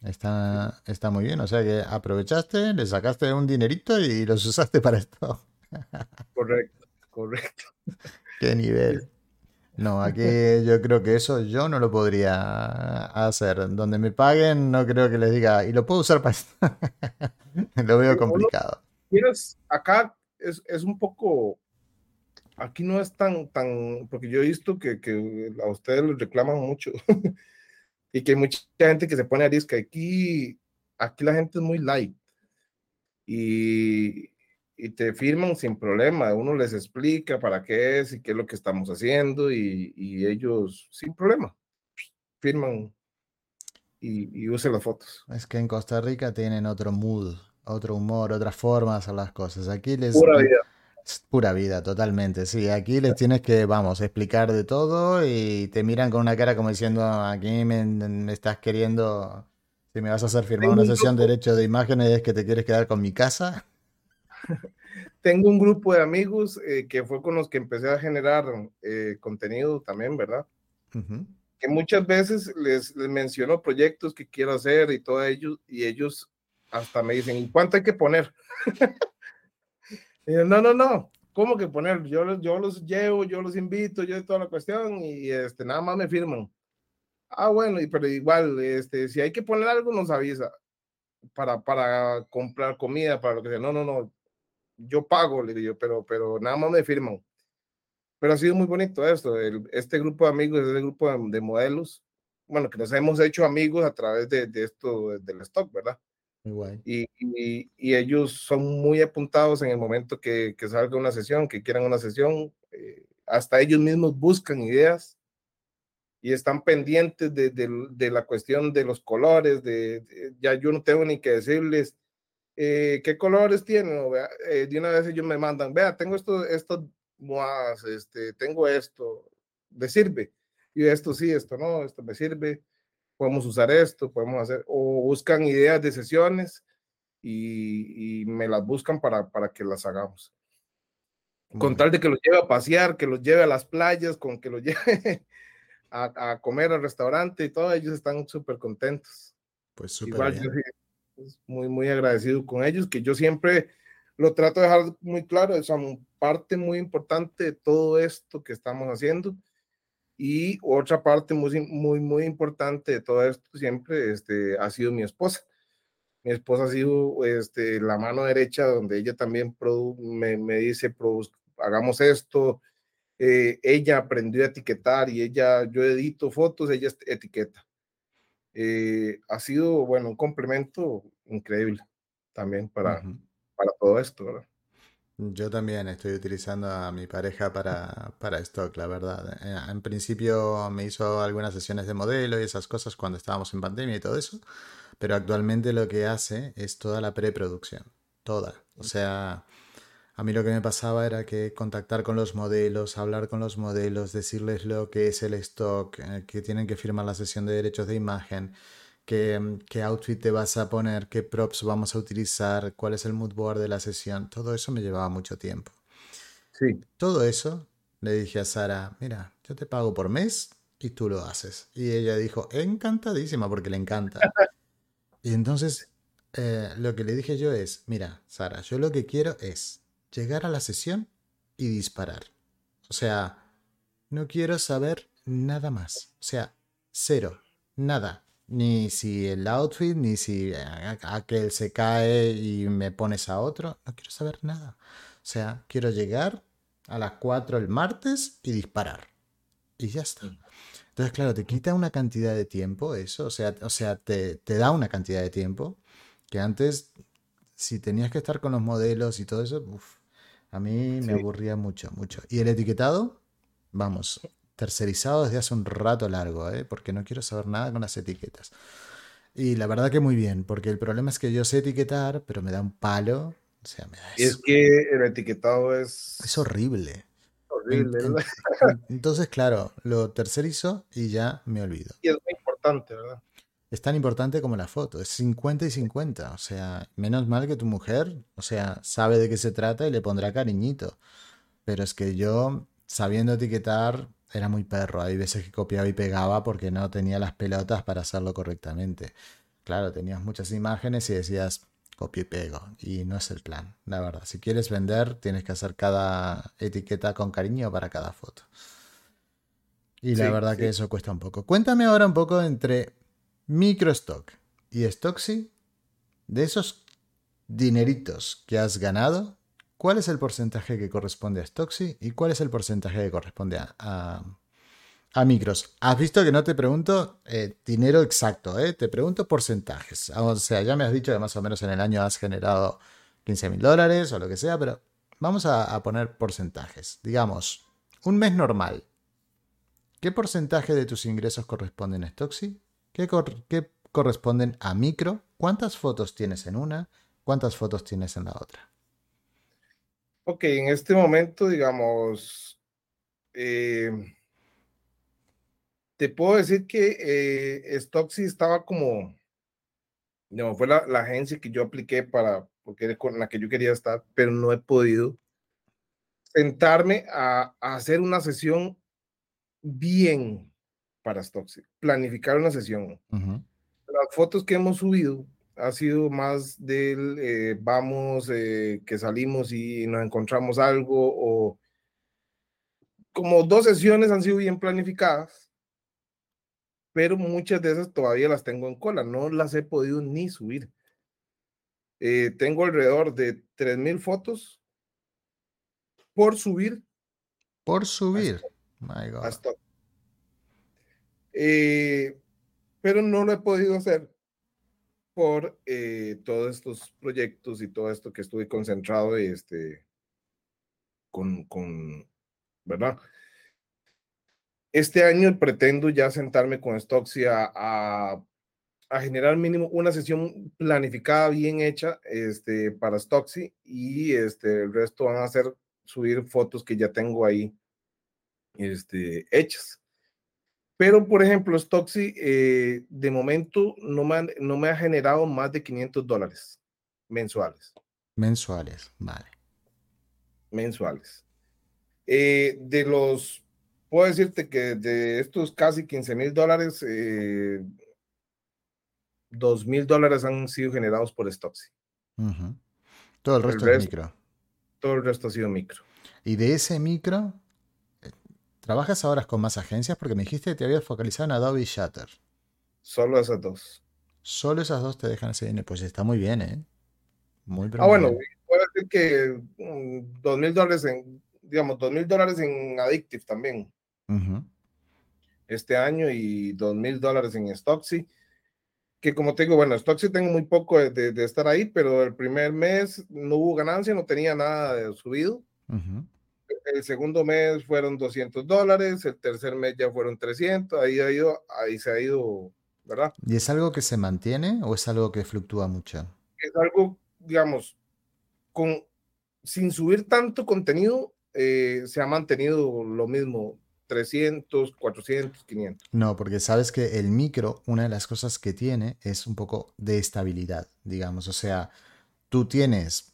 Está, está muy bien. O sea que aprovechaste, le sacaste un dinerito y los usaste para esto. correcto, correcto. Qué nivel. No, aquí yo creo que eso yo no lo podría hacer. Donde me paguen, no creo que les diga, y lo puedo usar para esto. lo veo complicado. acá es, es, un poco, aquí no es tan, tan, porque yo he visto que, que a ustedes les reclaman mucho y que hay mucha gente que se pone a risca. Aquí, aquí la gente es muy light. Y, y te firman sin problema. Uno les explica para qué es y qué es lo que estamos haciendo y, y ellos sin problema firman y, y, usan las fotos. Es que en Costa Rica tienen otro mood, otro humor, otra forma de hacer las cosas. Aquí les... Pura vida. Pura vida, totalmente. Sí, aquí les tienes que, vamos, explicar de todo y te miran con una cara como diciendo, aquí me, me estás queriendo, si me vas a hacer firmar una sesión de derecho de imágenes es que te quieres quedar con mi casa. Tengo un grupo de amigos eh, que fue con los que empecé a generar eh, contenido también, ¿verdad? Que muchas veces les, les, menciono proyectos que quiero hacer y todo ello, y ellos hasta me dicen, ¿y cuánto hay que poner? no, no, no, ¿cómo que poner? Yo, yo los llevo, yo los invito, yo toda la cuestión y este, nada más me firman. Ah, bueno, y, pero igual, este, si hay que poner algo, nos avisa para, para comprar comida, para lo que sea. No, no, no, yo pago, le digo, pero, pero nada más me firman. Pero ha sido muy bonito esto, este grupo de amigos, este grupo de, modelos, bueno, que nos hemos hecho amigos a través de, de esto, del stock, ¿verdad? Y, y, y, ellos son muy apuntados en el momento que, que salga una sesión, que quieran una sesión, eh, hasta ellos mismos buscan ideas y están pendientes de, de, de la cuestión de los colores, de, ya yo no tengo ni que decirles, eh, ¿qué colores tienen? Eh, de una vez ellos me mandan, vea, tengo esto, esto, este, tengo esto, ¿me sirve? Y esto sí, esto no, esto me sirve, podemos usar esto, podemos hacer, o buscan ideas de sesiones y, y me las buscan para, para que las hagamos. Con tal de que los lleve a pasear, que los lleve a las playas, con que los lleve a, a comer al restaurante y todo, ellos están súper contentos. Pues súper Igual bien muy, muy agradecido con ellos, que yo siempre lo trato de dejar muy claro, son parte muy importante de todo esto que estamos haciendo. Y otra parte muy, muy, muy importante de todo esto siempre este, ha sido mi esposa. Mi esposa ha sido este, la mano derecha donde ella también me, me, dice, hagamos esto. Eh, ella aprendió a etiquetar y ella, yo edito fotos, ella etiqueta. Eh, ha sido, bueno, un complemento increíble también para, para todo esto, ¿verdad? Yo también estoy utilizando a mi pareja para, para stock, la verdad. Eh, en principio me hizo algunas sesiones de modelo y esas cosas cuando estábamos en pandemia y todo eso, pero actualmente lo que hace es toda la preproducción, toda. O sea, a mí lo que me pasaba era que contactar con los modelos, hablar con los modelos, decirles lo que es el stock, eh, que tienen que firmar la sesión de derechos de imagen, qué, mm, qué outfit te vas a poner, qué props vamos a utilizar, cuál es el mood board de la sesión. Todo eso me llevaba mucho tiempo. Sí. Todo eso le dije a Sara, mira, yo te pago por mes y tú lo haces. Y ella dijo, encantadísima porque le encanta. y entonces eh, lo que le dije yo es, mira, Sara, yo lo que quiero es llegar a la sesión y disparar. O sea, no quiero saber nada más. O sea, cero, nada. Ni si el outfit, ni si aquel se cae y me pones a otro. No quiero saber nada. O sea, quiero llegar a las 4 el martes y disparar. Y ya está. Entonces, claro, te quita una cantidad de tiempo eso, o sea, o sea te, da una cantidad de tiempo que antes, si tenías que estar con los modelos y todo eso, a mí me aburría mucho, mucho. Y el etiquetado, vamos, tercerizado desde hace un rato largo, ¿eh? porque no quiero saber nada con las etiquetas. Y la verdad que muy bien, porque el problema es que yo sé etiquetar, pero me da un palo. O sea, me da Es que el etiquetado es... Es horrible. Horrible. Entonces, claro, lo tercerizo y ya me olvido. Y es muy importante, ¿verdad? Es tan importante como la foto, es 50 y 50. O sea, menos mal que tu mujer, o sea, sabe de qué se trata y le pondrá cariñito. Pero es que yo, sabiendo etiquetar, era muy perro. Hay veces que copiaba y pegaba porque no tenía las pelotas para hacerlo correctamente. Claro, tenías muchas imágenes y decías copio y pego. Y no es el plan, la verdad. Si quieres vender, tienes que hacer cada etiqueta con cariño para cada foto. Y la verdad que eso cuesta un poco. Cuéntame ahora un poco entre microstock y Stocksy, de esos dineritos que has ganado, ¿Cuál es el porcentaje que corresponde a Stoxy y cuál es el porcentaje que corresponde a, a, micros? Has visto que no te pregunto eh, dinero exacto, eh? te pregunto porcentajes. O sea, ya me has dicho que más o menos en el año has generado 15 mil dólares o lo que sea, pero vamos a, poner porcentajes. Digamos, un mes normal. ¿Qué porcentaje de tus ingresos corresponden a Stoxy? ¿Qué, ¿Qué corresponden a micro? ¿Cuántas fotos tienes en una? ¿Cuántas fotos tienes en la otra? Ok, en este momento, digamos, eh, te puedo decir que eh, Stocksy estaba como, no, fue la, agencia que yo apliqué para, porque con la que yo quería estar, pero no he podido sentarme a, hacer una sesión bien para Stocksy, planificar una sesión. Las fotos que hemos subido ha sido más del eh, vamos, eh, que salimos y nos encontramos algo, o como dos sesiones han sido bien planificadas, pero muchas de esas todavía las tengo en cola, no las he podido ni subir. Eh, tengo alrededor de 3.000 fotos por subir. Por subir. My God. Pero no lo he podido hacer por eh, todos estos proyectos y todo esto que estuve concentrado este, con, con, ¿verdad? Este año pretendo ya sentarme con Stoxy a, a, generar mínimo una sesión planificada, bien hecha este, para Stoxy y este, el resto van a ser subir fotos que ya tengo ahí este, hechas. Pero, por ejemplo, Stoxy eh, de momento no me, no me ha generado más de 500 dólares mensuales. Mensuales, vale. Mensuales. Eh, de los, puedo decirte que de estos casi 15 mil dólares, eh, 2 mil dólares han sido generados por Stoxy. Todo el resto es micro. Todo el resto ha sido micro. Y de ese micro, ¿Trabajas ahora con más agencias? Porque me dijiste que te habías focalizado en Adobe y Shutter. Solo esas dos. Solo esas dos te dejan ese dinero. Pues está muy bien, ¿eh? Muy bien. Ah, bueno, puedo decir que mm, dos mil dólares en, digamos, dos mil dólares en Addictive también. Este año y dos mil dólares en Stocksy. Que como te digo, bueno, Stocksy tengo muy poco de, estar ahí, pero el primer mes no hubo ganancia, no tenía nada de subido el segundo mes fueron 200 dólares, el tercer mes ya fueron 300, ahí, ha ido, ahí se ha ido, ¿verdad? ¿Y es algo que se mantiene o es algo que fluctúa mucho? Es algo, digamos, con, sin subir tanto contenido, eh, se ha mantenido lo mismo, 300, 400, 500. No, porque sabes que el micro, una de las cosas que tiene es un poco de estabilidad, digamos. O sea, tú tienes,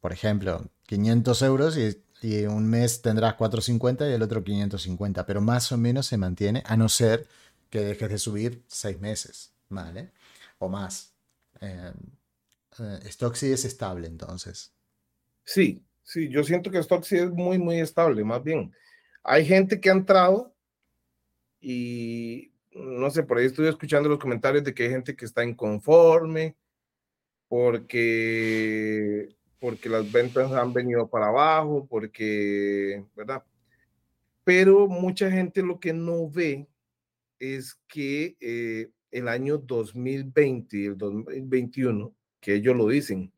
por ejemplo, 500 euros y y un mes tendrás 450 y el otro 550, pero más o menos se mantiene, a no ser que dejes de subir seis meses, ¿vale? O más. Eh, eh, es estable entonces. Sí, sí, yo siento que Stocksy es muy, muy estable, más bien. Hay gente que ha entrado y no sé, por ahí estoy escuchando los comentarios de que hay gente que está inconforme porque porque las ventas han venido para abajo, porque, ¿verdad? Pero mucha gente lo que no ve es que eh, el año 2020 y el 2021, que ellos lo dicen,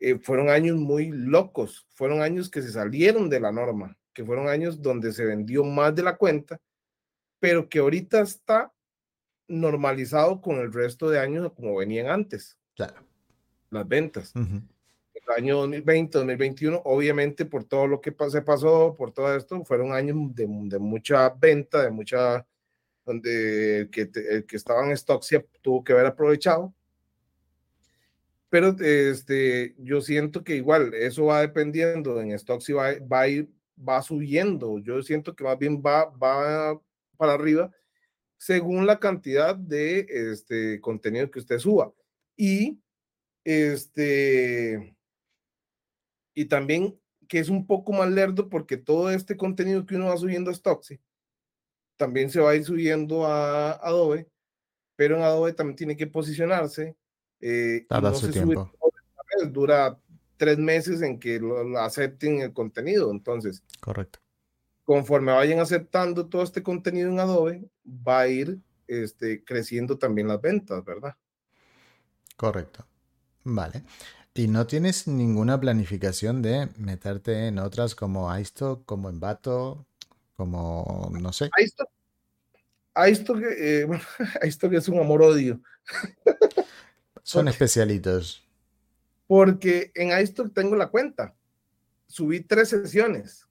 eh, fueron años muy locos, fueron años que se salieron de la norma, que fueron años donde se vendió más de la cuenta, pero que ahorita está normalizado con el resto de años como venían antes. Claro. Las ventas. El año 2020, 2021, obviamente por todo lo que se pasó, por todo esto, fueron años de, de mucha venta, de mucha, donde el que, el que estaba en stock tuvo que haber aprovechado. Pero este, yo siento que igual eso va dependiendo en stock si va, va a ir, va subiendo. Yo siento que más bien va, va para arriba según la cantidad de este contenido que usted suba. Y este y también que es un poco más lerdo porque todo este contenido que uno va subiendo a Stocksy también se va a ir subiendo a Adobe, pero en Adobe también tiene que posicionarse. Eh, no su tiempo. dura tres meses en que lo, acepten el contenido, entonces. Correcto. Conforme vayan aceptando todo este contenido en Adobe, va a ir este, creciendo también las ventas, ¿verdad? Correcto. Vale. ¿Y no tienes ninguna planificación de meterte en otras como iStock, como Envato, como no sé? iStock, iStock, eh, bueno, iStock es un amor-odio. Son especialitos. Porque en iStock tengo la cuenta. Subí tres sesiones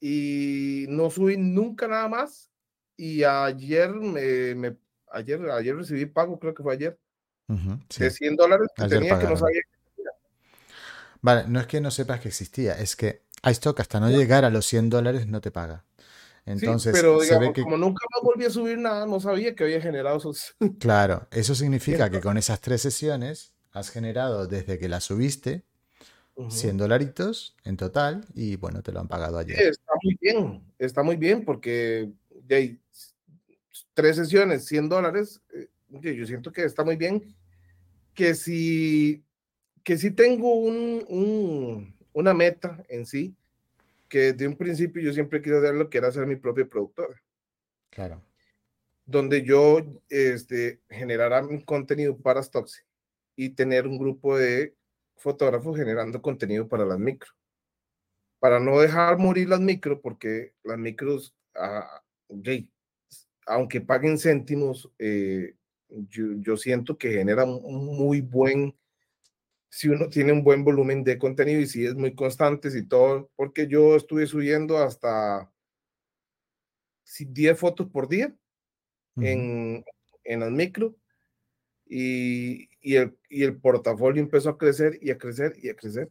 y no subí nunca nada más. Y ayer me, ayer, ayer recibí pago, creo que fue ayer, de 100 dólares que tenía que no sabía que Vale, no es que no sepas que existía, es que iStock hasta no llegar a los 100 dólares no te paga. Entonces, pero digamos, como nunca más volví a subir nada, no sabía que había generado esos. Claro, eso significa que con esas tres sesiones has generado desde que la subiste 100 dolaritos en total y bueno, te lo han pagado ayer. está muy bien, está muy bien porque de tres sesiones, 100 dólares, eh, yo siento que está muy bien que si, que si tengo un, una meta en sí, que de un principio yo siempre quiero hacer lo que era ser mi propio productor. Claro. Donde yo este, generara mi contenido para Stoxy y tener un grupo de fotógrafos generando contenido para las micro. Para no dejar morir las micro, porque las micros, ah, aunque paguen céntimos, eh, yo, siento que genera un, muy buen, si uno tiene un buen volumen de contenido y si es muy constante, y todo, porque yo estuve subiendo hasta 10 fotos por día en, en las micro y, y, el, y el portafolio empezó a crecer y a crecer y a crecer.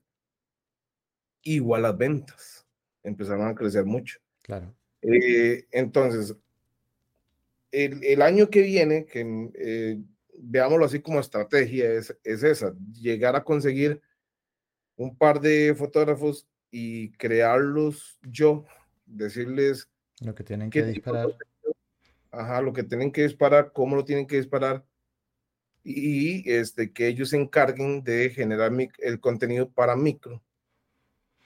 Igual las ventas empezaron a crecer mucho. Claro. Eh, entonces, el, año que viene, que eh, veámoslo así como estrategia, es, es esa, llegar a conseguir un par de fotógrafos y crearlos yo, decirles lo que tienen que disparar. Ajá, lo que tienen que disparar, cómo lo tienen que disparar y este, que ellos se encarguen de generar el contenido para micro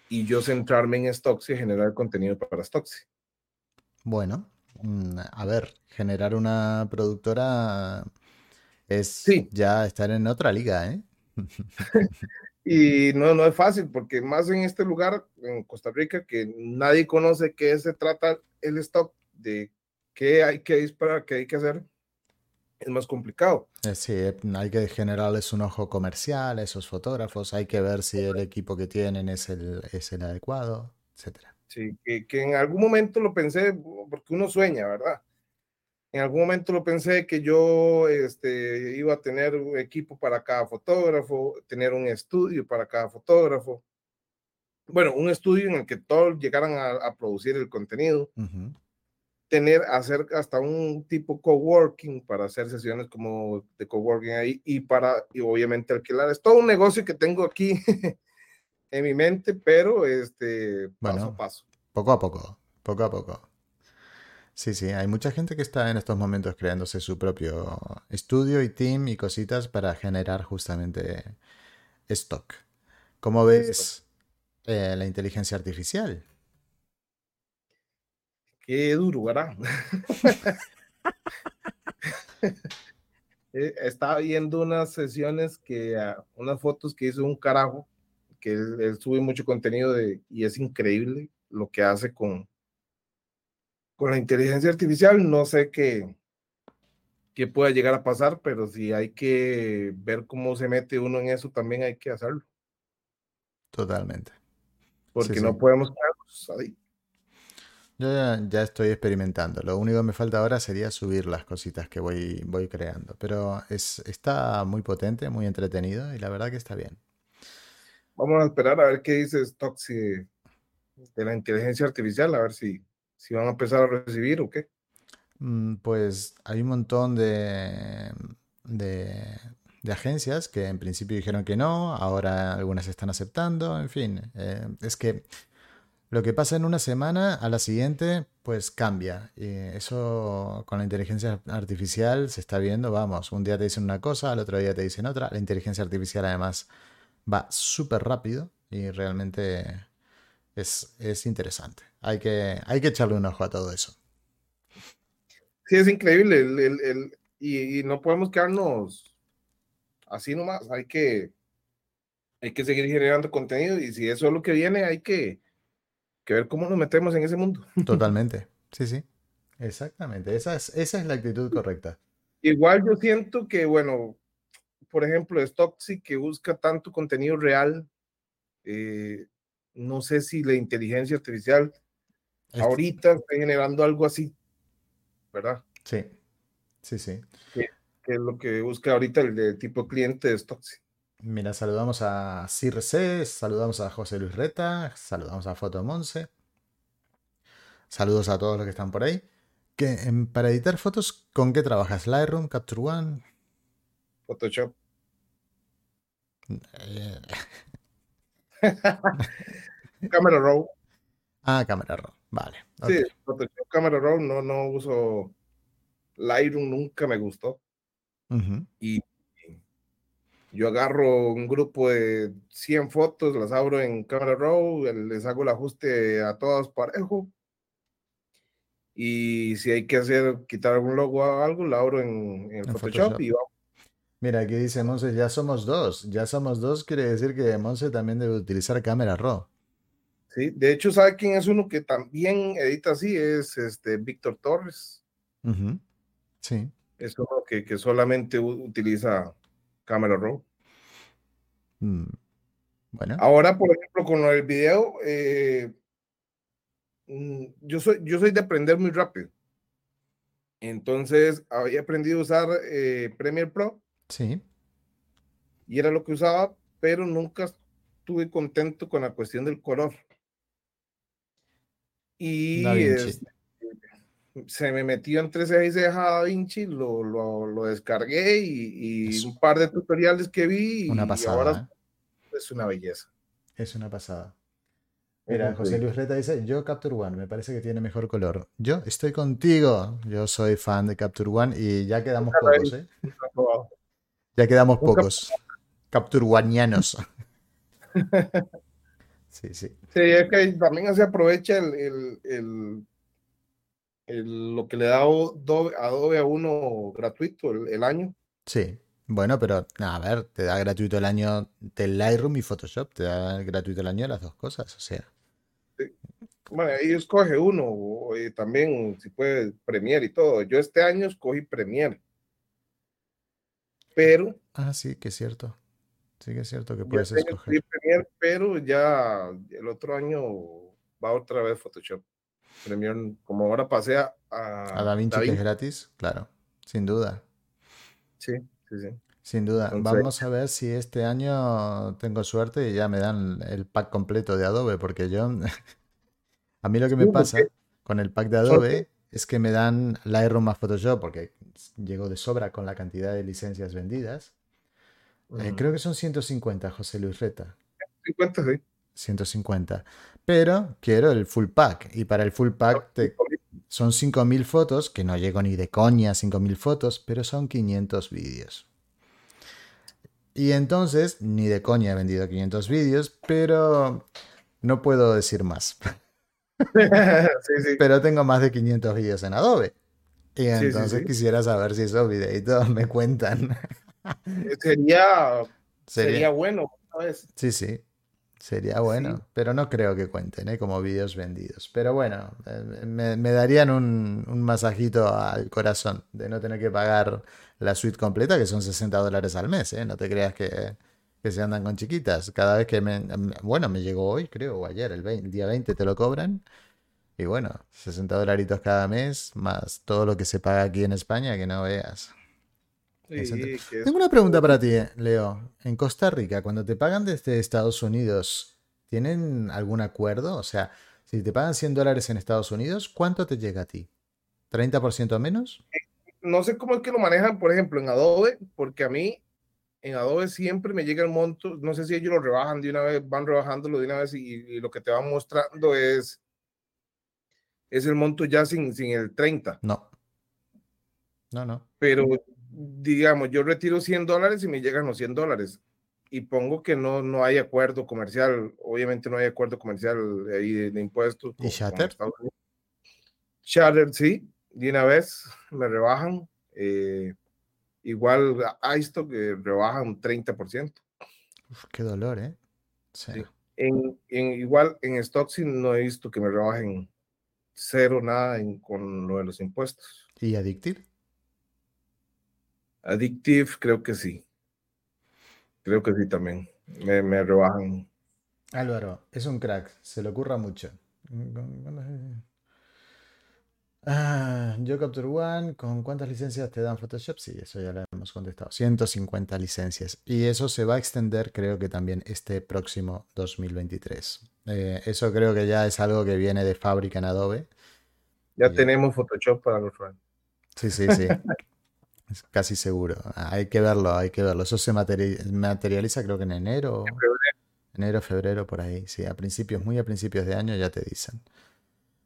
y yo centrarme en Stocksy y generar contenido para Stocksy. Bueno, Mm, a ver, generar una productora es ya estar en otra liga, ¿eh? y no, no es fácil, porque más en este lugar, en Costa Rica, que nadie conoce qué se trata el stock, de qué hay que disparar, qué hay que hacer, es más complicado. Eh, sí, eh, hay que generarles un ojo comercial a esos fotógrafos, hay que ver si el equipo que tienen es el, es el adecuado, etcétera. Sí, que, en algún momento lo pensé, porque uno sueña, ¿verdad? En algún momento lo pensé que yo este, iba a tener un equipo para cada fotógrafo, tener un estudio para cada fotógrafo. Bueno, un estudio en el que todos llegaran a, producir el contenido. Tener, hacer hasta un tipo coworking para hacer sesiones como de coworking ahí y para, y obviamente alquilar. Es todo un negocio que tengo aquí en mi mente, pero este, paso a paso. Poco a poco, poco a poco. Sí, sí, hay mucha gente que está en estos momentos creándose su propio estudio y team y cositas para generar justamente stock. ¿Cómo ves eh, la inteligencia artificial? qué duro, ¿verdad? Eh, estaba viendo unas sesiones que, ah, unas fotos que hizo un carajo, que él, sube mucho contenido de, y es increíble lo que hace con, con la inteligencia artificial. No sé qué, qué pueda llegar a pasar, pero si hay que ver cómo se mete uno en eso, también hay que hacerlo. Totalmente. Porque no podemos quedarnos ahí. Yo ya, estoy experimentando. Lo único que me falta ahora sería subir las cositas que voy, voy creando. Pero es, está muy potente, muy entretenido y la verdad que está bien. Vamos a esperar a ver qué dice Stoxy de, la inteligencia artificial, a ver si, si van a empezar a recibir o qué. Mm, pues hay un montón de, de, agencias que en principio dijeron que no, ahora algunas están aceptando, en fin. Eh, es que lo que pasa en una semana, a la siguiente, pues cambia. Y eso con la inteligencia artificial se está viendo, vamos, un día te dicen una cosa, al otro día te dicen otra. La inteligencia artificial además va súper rápido y realmente es, interesante. Hay que, hay que echarle un ojo a todo eso. Sí, es increíble. El, y, no podemos quedarnos así nomás. Hay que, hay que seguir generando contenido y si eso es lo que viene, hay que que ver cómo nos metemos en ese mundo. Totalmente, sí, sí, exactamente, esa es, esa es la actitud correcta. Igual yo siento que, bueno, por ejemplo, Stocksy que busca tanto contenido real, eh, no sé si la inteligencia artificial ahorita está generando algo así, ¿verdad? Sí, sí, sí. Que, es lo que busca ahorita el de tipo cliente de Stocksy. Mira, saludamos a Circe, saludamos a José Luis Reta, saludamos a Foto Monse. Saludos a todos los que están por ahí. Que, para editar fotos, ¿con qué trabajas? ¿Lightroom, Capture One? Photoshop. Camera Raw. Ah, Camera Raw, vale. Sí, Photoshop, Camera Raw, no, no uso Lightroom, nunca me gustó. Y yo agarro un grupo de 100 fotos, las abro en Camera Raw, les hago el ajuste a todas parejo. Y si hay que hacer, quitar algún logo o algo, lo abro en, Photoshop, y vamos. Mira, aquí dice Monse, ya somos dos. Ya somos dos, quiere decir que Monse también debe utilizar Camera Raw. Sí, de hecho, ¿sabe quién es uno que también edita así? Es este Víctor Torres. Sí. Es uno que, que solamente utiliza Camera Raw. Mm, bueno. Ahora, por ejemplo, con el video, eh, mm, yo, soy, yo soy de aprender muy rápido. Entonces, había aprendido a usar eh, Premiere Pro. Sí. Y era lo que usaba, pero nunca estuve contento con la cuestión del color. Y se me metió entre y ceja Da Vinci, lo, lo, descargué y, un par de tutoriales que vi. Una pasada. ahora ¿eh? es una belleza. Es una pasada. Mira, José Luis Reta dice, yo Capture One, me parece que tiene mejor color. Yo estoy contigo. Yo soy fan de Capture One y ya quedamos pocos, ¿eh? Ya quedamos pocos. Capture Oneianos. sí, sí. Sí, es que también se aprovecha el, el lo que le da Adobe, a uno gratuito el, año. Sí, bueno, pero a ver, te da gratuito el año del Lightroom y Photoshop, te da gratuito el año de las dos cosas, o sea. Bueno, ahí escoge uno, también si puede Premiere y todo. Yo este año escogí Premiere. Pero. Ah, sí, que es cierto. Sí, que es cierto que puedes escoger. Premiere, pero ya el otro año va otra vez Photoshop. Premiere, como ahora pasé a, a, DaVinci, que es gratis, claro, sin duda. Sí, sí, sí. Sin duda. Vamos a ver si este año tengo suerte y ya me dan el pack completo de Adobe, porque yo. a mí lo que me pasa con el pack de Adobe es que me dan Lightroom más Photoshop, porque llego de sobra con la cantidad de licencias vendidas. Eh, creo que son 150, José Luis Reta. 50, sí. 150. Pero quiero el full pack. Y para el full pack son 5.000 fotos, que no llego ni de coña a 5.000 fotos, pero son 500 vídeos. Y entonces, ni de coña he vendido 500 vídeos, pero no puedo decir más. Pero tengo más de 500 vídeos en Adobe. Y entonces quisiera saber si esos videitos me cuentan. Sería, sería, bueno, ¿sabes? Sí, sí. Sería bueno, pero no creo que cuenten ¿eh? como vídeos vendidos. Pero bueno, eh, me, darían un, un, masajito al corazón de no tener que pagar la suite completa, que son 60 dólares al mes. ¿eh? No te creas que, que, se andan con chiquitas. Cada vez que me... Bueno, me llegó hoy, creo, o ayer, el, el día 20 te lo cobran. Y bueno, 60 dolaritos cada mes, más todo lo que se paga aquí en España, que no veas. Tengo una pregunta para ti, Leo. En Costa Rica, cuando te pagan desde Estados Unidos, ¿tienen algún acuerdo? O sea, si te pagan 100 dólares en Estados Unidos, ¿cuánto te llega a ti? ¿30% menos? No sé cómo es que lo manejan, por ejemplo, en Adobe, porque a mí en Adobe siempre me llega el monto, no sé si ellos lo rebajan de una vez, van rebajándolo de una vez y, lo que te van mostrando es, es el monto ya sin, sin el 30. No. No, no. Pero digamos, yo retiro 100 dólares y me llegan los 100 dólares y pongo que no, no hay acuerdo comercial, obviamente no hay acuerdo comercial ahí de, impuestos. ¿Y Shatter? Shatter, sí, de una vez me rebajan. Eh, igual a esto que rebajan un 30%. Uf, qué dolor, ¿eh? Sí. En, en, igual en Stocksin no he visto que me rebajen cero nada con lo de los impuestos. ¿Y Addictive? Addictive, creo que sí. Creo que sí también. Me, me rebajan. Álvaro, es un crack, se le ocurra mucho. Ah, yo Capture One, ¿con cuántas licencias te dan Photoshop? Sí, eso ya lo hemos contestado. 150 licencias. Y eso se va a extender, creo que también este próximo 2023. Eh, eso creo que ya es algo que viene de fábrica en Adobe. Ya tenemos Photoshop para los fans. Sí, sí, sí. casi seguro. Hay que verlo, hay que verlo. Eso se materializa creo que en enero. Enero, febrero, por ahí. Sí, a principios, muy a principios de año ya te dicen.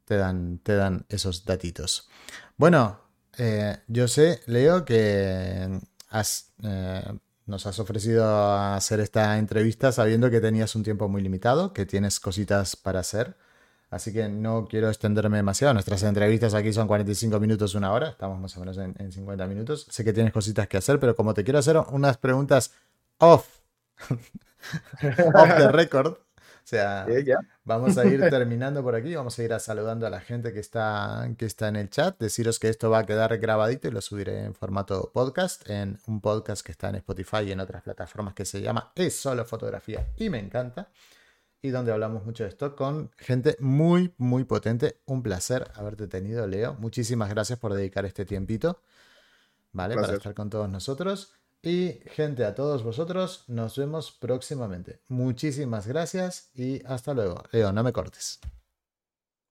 Te dan, te dan esos datitos. Bueno, eh, yo sé, Leo, que has, eh, nos has ofrecido hacer esta entrevista sabiendo que tenías un tiempo muy limitado, que tienes cositas para hacer. Así que no quiero extenderme demasiado. Nuestras entrevistas aquí son 45 minutos, una hora. Estamos más o menos en, 50 minutos. Sé que tienes cositas que hacer, pero como te quiero hacer unas preguntas off, off the record. O sea, vamos a ir terminando por aquí. Vamos a ir a saludando a la gente que está, que está en el chat. Deciros que esto va a quedar grabadito y lo subiré en formato podcast, en un podcast que está en Spotify y en otras plataformas que se llama Es solo fotografía y me encanta y donde hablamos mucho de esto con gente muy, muy potente. Un placer haberte tenido, Leo. Muchísimas gracias por dedicar este tiempito, ¿vale? Para estar con todos nosotros. Y gente, a todos vosotros, nos vemos próximamente. Muchísimas gracias y hasta luego. Leo, no me cortes.